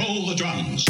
Roll the drums.